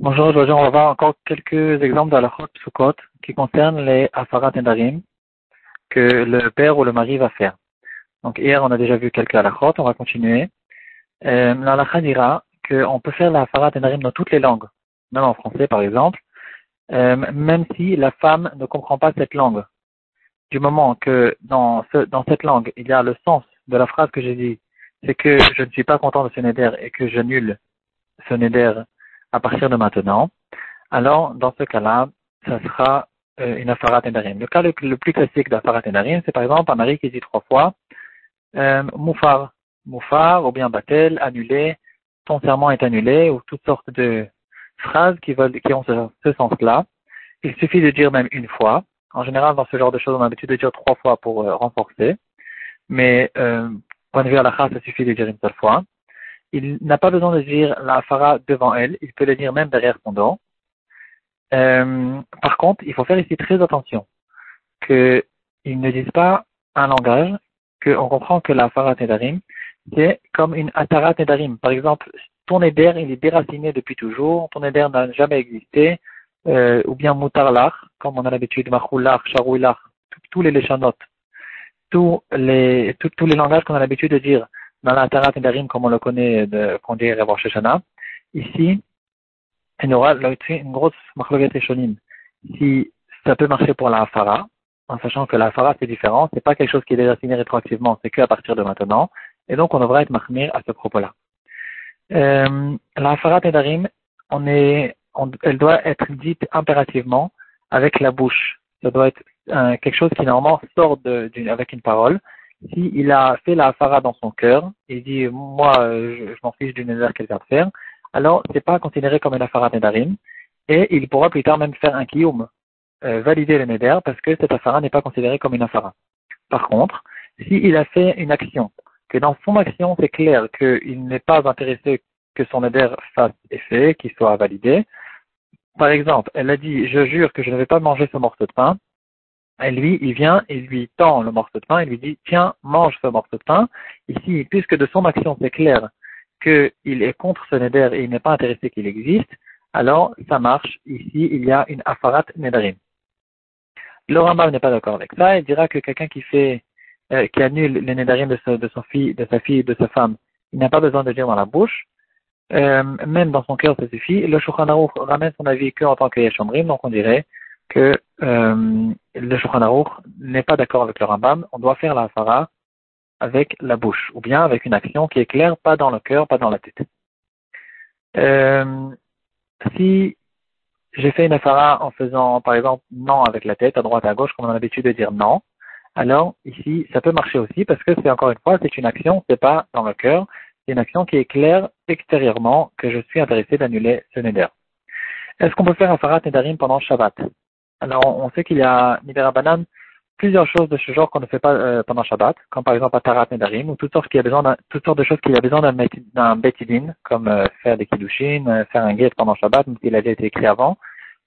Bonjour, aujourd'hui on va voir encore quelques exemples d'Alachot Sukkot qui concernent les Afarat Nedarim que le père ou le mari va faire. Donc hier on a déjà vu quelques Alachot, on va continuer. Euh, L'Alachat dira qu'on peut faire la Afarat Nedarim dans toutes les langues, même en français par exemple, euh, même si la femme ne comprend pas cette langue. Du moment que dans, ce, dans cette langue il y a le sens de la phrase que j'ai dit c'est que je ne suis pas content de ce neder et que j'annule ce neder à partir de maintenant, alors dans ce cas-là, ça sera euh, une afarat nedarim. Le cas le, plus classique d'afarat nedarim, c'est par exemple un mari qui dit trois fois euh, moufar, moufar ou bien batel, annulé, ton serment est annulé ou toutes sortes de phrases qui, ont ce, ce sens-là. Il suffit de dire même une fois. En général, dans ce genre de choses, on a l'habitude de dire trois fois pour euh, renforcer. Mais euh, point de vue à ça suffit de dire une seule fois. Il n'a pas besoin de dire la fara devant elle, il peut le dire même derrière son dos. Euh, par contre, il faut faire ici très attention qu'il ne dise pas un langage qu'on comprend que la fara nedarim, c'est comme une atarat nedarim. Par exemple, ton éder, il est déraciné depuis toujours, ton éder n'a jamais existé, euh, ou bien mutarlach, comme on a l'habitude, machoulach, charouilach, tous les léchanotes tous les, tous les langages qu'on a l'habitude de dire dans la Tarat Nedarim, comme on le connaît, qu'on dit Revoir Shana, ici, il y aura une grosse marloguette shonim. Si ça peut marcher pour la Hafara, en sachant que la Hafara c'est différent, c'est pas quelque chose qui est déjà rétroactivement, c'est qu'à partir de maintenant, et donc on devrait être mahmir à ce propos-là. Euh, la Hafara Nedarim, on est, elle doit être dite impérativement avec la bouche. Ça doit être euh, quelque chose qui normalement sort de, avec une parole, s'il a fait la dans son cœur, il dit moi je, m'en fiche du néder qu'elle vient de faire, alors c'est pas considéré comme une afara nedarim, et il pourra plus tard même faire un kiyum, euh, valider le neder, parce que cette afara n'est pas considérée comme une afara. Par contre, s'il a fait une action, que dans son action c'est clair qu'il n'est pas intéressé que son neder fasse effet, qu'il soit validé, par exemple, elle a dit je jure que je ne vais pas manger ce morceau de pain, et lui, il vient et lui tend le morceau de pain et lui dit, tiens, mange ce morceau de pain. Ici, puisque de son action, c'est clair qu'il est contre ce neder et il n'est pas intéressé qu'il existe, alors ça marche. Ici, il y a une afarat nedarim. Le n'est pas d'accord avec ça. Il dira que quelqu'un qui fait, euh, qui annule le nedarim de, de, son fille, de sa fille, de sa femme, il n'a pas besoin de dire dans la bouche. Euh, même dans son cœur, ça suffit. Le Shulchan ramène son avis que en tant que Yeshomrim, donc on dirait que euh, le Shulchan n'est pas d'accord avec le Rambam, on doit faire la avec la bouche, ou bien avec une action qui est claire, pas dans le cœur, pas dans la tête. Euh, si j'ai fait une Hafara en faisant, par exemple, non avec la tête, à droite, à gauche, comme on a l'habitude de dire non, alors ici, ça peut marcher aussi parce que c'est encore une fois, c'est une action, c'est pas dans le cœur, c'est une action qui est claire extérieurement que je suis intéressé d'annuler ce neder. Est-ce qu'on peut faire un farat nedarim pendant Shabbat? Alors, on sait qu'il y a, Nidera Banan, plusieurs choses de ce genre qu'on ne fait pas euh, pendant Shabbat, comme par exemple Atarat Nedarim, ou toutes sortes, qui a besoin toutes sortes de choses qu'il a besoin d'un Betidin, comme euh, faire des Kiddushin, euh, faire un guet pendant Shabbat, même s'il avait été écrit avant,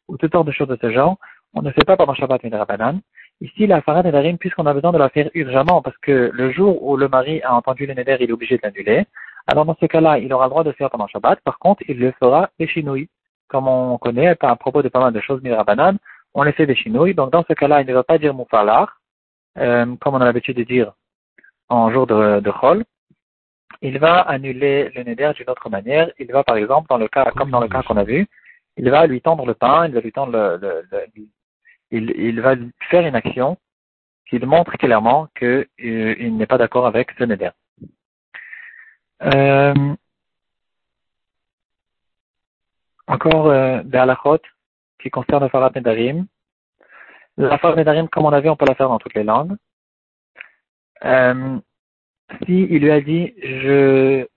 ou toutes sortes de choses de ce genre. On ne fait pas pendant Shabbat Nidera Banan. Ici, la Farad Nedarim, puisqu'on a besoin de la faire urgemment, parce que le jour où le mari a entendu le Neder, il est obligé de l'annuler. Alors, dans ce cas-là, il aura le droit de faire pendant Shabbat. Par contre, il le fera Eshinui, comme on connaît, à propos de pas mal de choses Nidera Banan on les fait des chinouilles. Donc dans ce cas-là, il ne va pas dire moufalar, euh, comme on a l'habitude de dire en jour de, de Chol. Il va annuler le neder d'une autre manière. Il va par exemple, dans le cas, comme dans le cas qu'on a vu, il va lui tendre le pain, il va lui tendre le, il, il, va faire une action qui montre clairement qu'il euh, n'est pas d'accord avec ce neder. Euh, encore euh, Be'alachot, qui concerne Farat Nedarim. La Farat Nedarim, comme on a vu, on peut la faire dans toutes les langues. Euh, si il lui a dit, je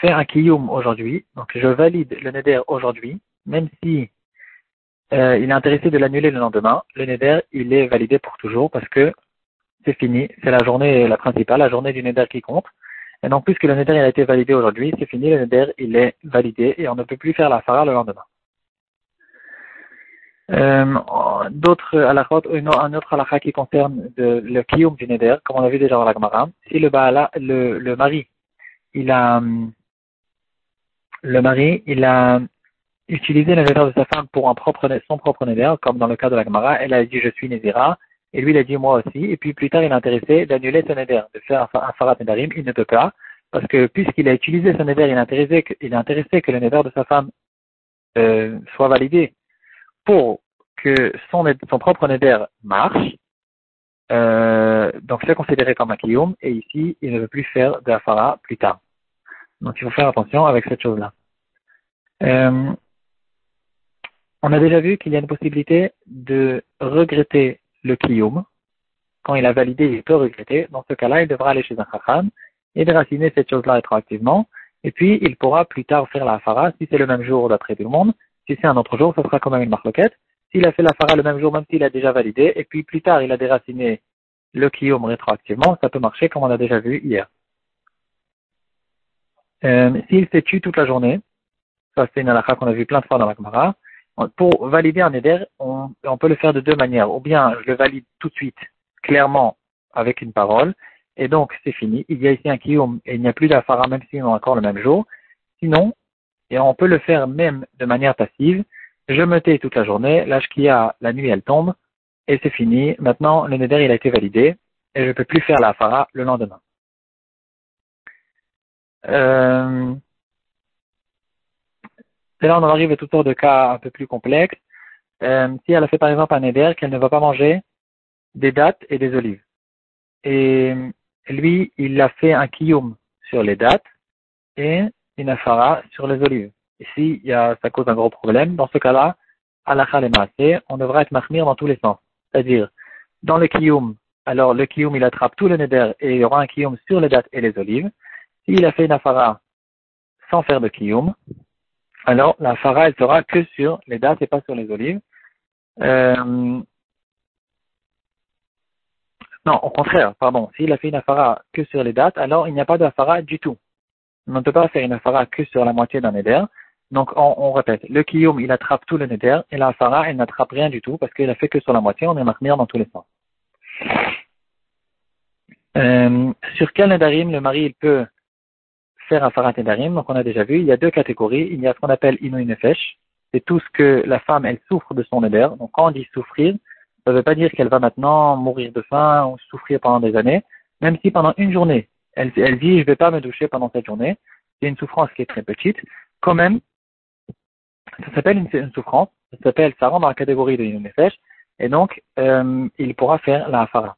fais un kiyum aujourd'hui, donc je valide le neder aujourd'hui, même si euh, il est intéressé de l'annuler le lendemain, le neder, il est validé pour toujours parce que c'est fini, c'est la journée la principale, la journée du neder qui compte. Et donc, puisque le neder il a été validé aujourd'hui, c'est fini, le neder il est validé et on ne peut plus faire la fara le lendemain. Euh, d'autres halachot, un autre halakha qui concerne le kiyum du neder, comme on a vu déjà dans la Gemara. Si le, baala, le, le mari, il a, le mari, il a utilisé le neder de sa femme pour un son propre neder, comme dans le cas de la Gemara, elle a dit je suis Nézira, et lui il a dit moi aussi, et puis plus tard il est intéressé d'annuler ce neder, de faire un, farat nedarim, il ne peut pas, parce que puisqu'il a utilisé ce neder, il est intéressé, est intéressé que le neder de sa femme euh, soit validé pour que son, propre neder marche, euh, donc c'est considéré comme un kiyum, et ici il ne veut plus faire de la plus tard. Donc il faut faire attention avec cette chose-là. Euh, on a déjà vu qu'il y a une possibilité de regretter le kiyum. Quand il a validé, il peut regretter. Dans ce cas-là, il devra aller chez un chacham et déraciner cette chose-là rétroactivement. Et puis, il pourra plus tard faire la fara si c'est le même jour d'après tout le monde. Si c'est un autre jour, ce sera quand même une marloquette. S'il a fait la fara le même jour, même s'il a déjà validé, et puis plus tard, il a déraciné le kiyum rétroactivement, ça peut marcher comme on a déjà vu hier. Euh, s'il s'est tué toute la journée, ça c'est une halakha qu'on a vu plein de fois dans la Gemara, pour valider un éder, on, peut le faire de deux manières. Ou bien je le valide tout de suite, clairement, avec une parole, et donc c'est fini. Il y a ici un kiyum et il n'y a plus d'afara même si on a encore le même jour. Sinon, et on peut le faire même de manière passive. Je me tais toute la journée, l'âge qu'il y a, la nuit elle tombe, et c'est fini. Maintenant, le neder il a été validé, et je ne peux plus faire la fara le lendemain. Euh, et là, on arrive à toutes sortes de cas un peu plus complexes. Euh, si elle a fait par exemple un éder qu'elle ne va pas manger des dattes et des olives. Et lui, il a fait un kiyum sur les dattes et une afara sur les olives. Ici, y a, ça cause un gros problème. Dans ce cas-là, à la on devrait être mahmir dans tous les sens. C'est-à-dire, dans le kiyum, alors le kiyum, il attrape tout le neder et il y aura un kiyum sur les dattes et les olives. S'il a fait une afara sans faire de kiyum, alors la fara, elle sera que sur les dates et pas sur les olives. Euh, non, au contraire, pardon. S'il a fait une afara que sur les dates, alors il n'y a pas d'afara du tout. On ne peut pas faire une afara que sur la moitié d'un éder. Donc on, répète, le kiyum, il attrape tout le neder, et la afara, elle n'attrape rien du tout, parce qu'il a fait que sur la moitié, on est marmire dans tous les sens. Euh, sur quel nedarim le mari il peut faire un farat nedarim? Donc on a déjà vu, il y a deux catégories. Il y a ce qu'on appelle inu nefesh. C'est tout ce que la femme, elle souffre de son neder. Donc quand on dit souffrir, ça ne veut pas dire qu'elle va maintenant mourir de faim ou souffrir pendant des années. Même si pendant une journée, elle, elle dit, je vais pas me doucher pendant cette journée. C'est une souffrance qui est très petite. Quand même, ça s'appelle une, souffrance. Ça s'appelle, ça rentre dans la catégorie de inu nefesh. Et donc, euh, il pourra faire la hafara.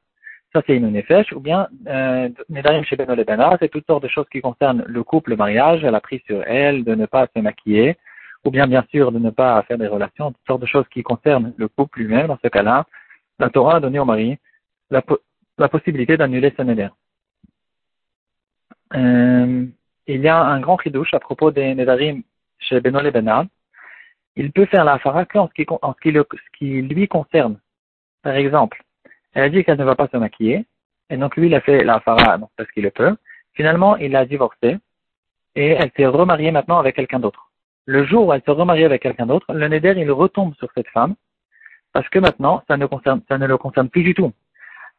Ça, c'est une nefesh, ou bien, euh, Nedarim chez Beno c'est toutes sortes de choses qui concernent le couple, le mariage, elle a pris sur elle de ne pas se maquiller, ou bien, bien sûr, de ne pas faire des relations, toutes sortes de choses qui concernent le couple lui-même. Dans ce cas-là, la Torah a donné au mari la, la possibilité d'annuler ce Neder. Euh, il y a un grand chidouche à propos des Nedarim chez Beno Il peut faire la fara en ce ce qui, lui concerne. Par exemple, elle a dit qu'elle ne va pas se maquiller. Et donc lui, il a fait la fara parce qu'il le peut. Finalement, il a divorcé. Et elle s'est remariée maintenant avec quelqu'un d'autre. Le jour où elle se remarie avec quelqu'un d'autre, le neder, il retombe sur cette femme. Parce que maintenant, ça ne, concerne, ça ne le concerne plus du tout.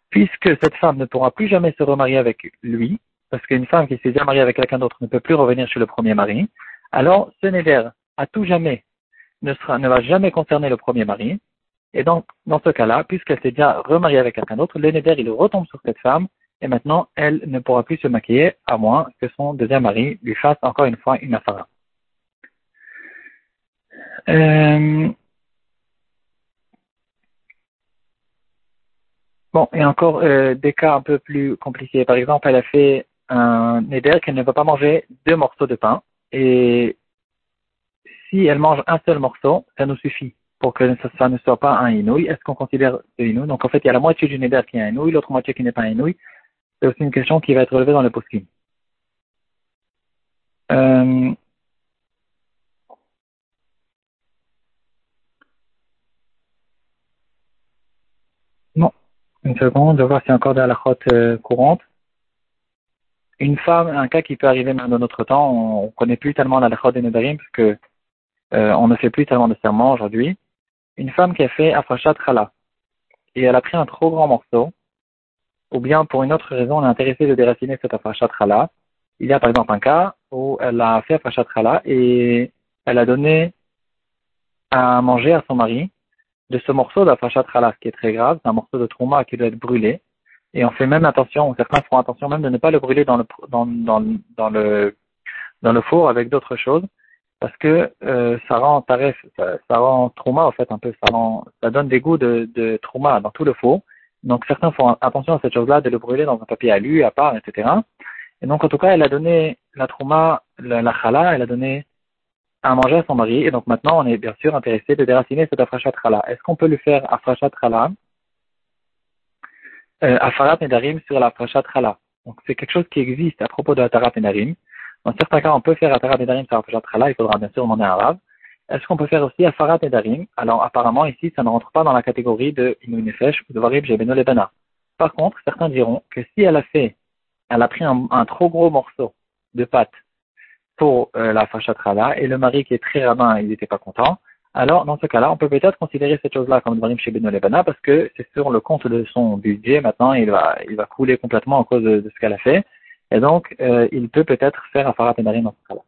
Puisque cette femme ne pourra plus jamais se remarier avec lui, parce qu'une femme qui s'est déjà mariée avec quelqu'un d'autre ne peut plus revenir chez le premier mari, alors ce neder, à tout jamais, ne, sera, ne va jamais concerner le premier mari, et donc, dans ce cas-là, puisqu'elle s'est déjà remariée avec quelqu'un d'autre, le neder, il retombe sur cette femme, et maintenant, elle ne pourra plus se maquiller, à moins que son deuxième mari lui fasse encore une fois une affaire. Euh... Bon, et encore euh, des cas un peu plus compliqués. Par exemple, elle a fait un neder qu'elle ne va pas manger deux morceaux de pain, et si elle mange un seul morceau, ça nous suffit pour que ça, ne soit pas un inouï. Est-ce qu'on considère ce inouï? Donc en fait, il y a la moitié du neder qui est un inouï, l'autre moitié qui n'est pas un inouï. C'est aussi une question qui va être relevée dans le poskim. Euh... Non, une seconde, je vais voir a encore de la euh, courante. Une femme, un cas qui peut arriver même dans notre temps, on ne connaît plus tellement la lachot des nedarim parce que euh, on ne fait plus tellement de serments aujourd'hui une femme qui a fait Afrashat Khala et elle a pris un trop grand morceau, ou bien pour une autre raison, on est intéressé de déraciner cette Afrashat Khala, il y a par exemple un cas où elle a fait Afrashat Chala et elle a donné à manger à son mari de ce morceau d'Afrashat Chala, ce qui est très grave, c'est un morceau de trauma qui doit être brûlé. Et on fait même attention, certains feront attention même de ne pas le brûler dans le, dans, dans, dans le, dans le four avec d'autres choses, parce que euh, ça rend tarif, ça, ça, rend trauma en fait un peu, ça rend, ça donne des goûts de, de trauma dans tout le four. Donc certains font attention à cette chose-là de le brûler dans un papier alu à part, etc. Et donc en tout cas, elle a donné la trauma, la, la chala, elle a donné à manger à son mari. Et donc maintenant, on est bien sûr intéressé de déraciner cette afrachat chala. Est-ce qu'on peut lui faire afrachat chala, afarat nedarim sur la afrachat chala Donc c'est quelque chose qui existe à propos de la tarat nedarim. Dans certains cas, on peut faire afarat nedarim sur la afrachat chala. Il faudra bien sûr demander un arabe. Est-ce qu'on peut faire aussi afarat nedarim Alors apparemment ici, ça ne rentre pas dans la catégorie de inu nefesh ou de varib jebeno lebana. Par contre, certains diront que si elle a fait, elle a pris un, trop gros morceau de pâte pour euh, la fachatrala et le mari qui est très rabbin, il n'était pas content. Alors, dans ce cas-là, on peut peut-être considérer cette chose-là comme Dvarim chez Beno Lebana parce que c'est sur le compte de son budget. Maintenant, il va, il va couler complètement à cause de, ce qu'elle a fait. Et donc, euh, il peut peut-être faire un Farat dans ce cas-là.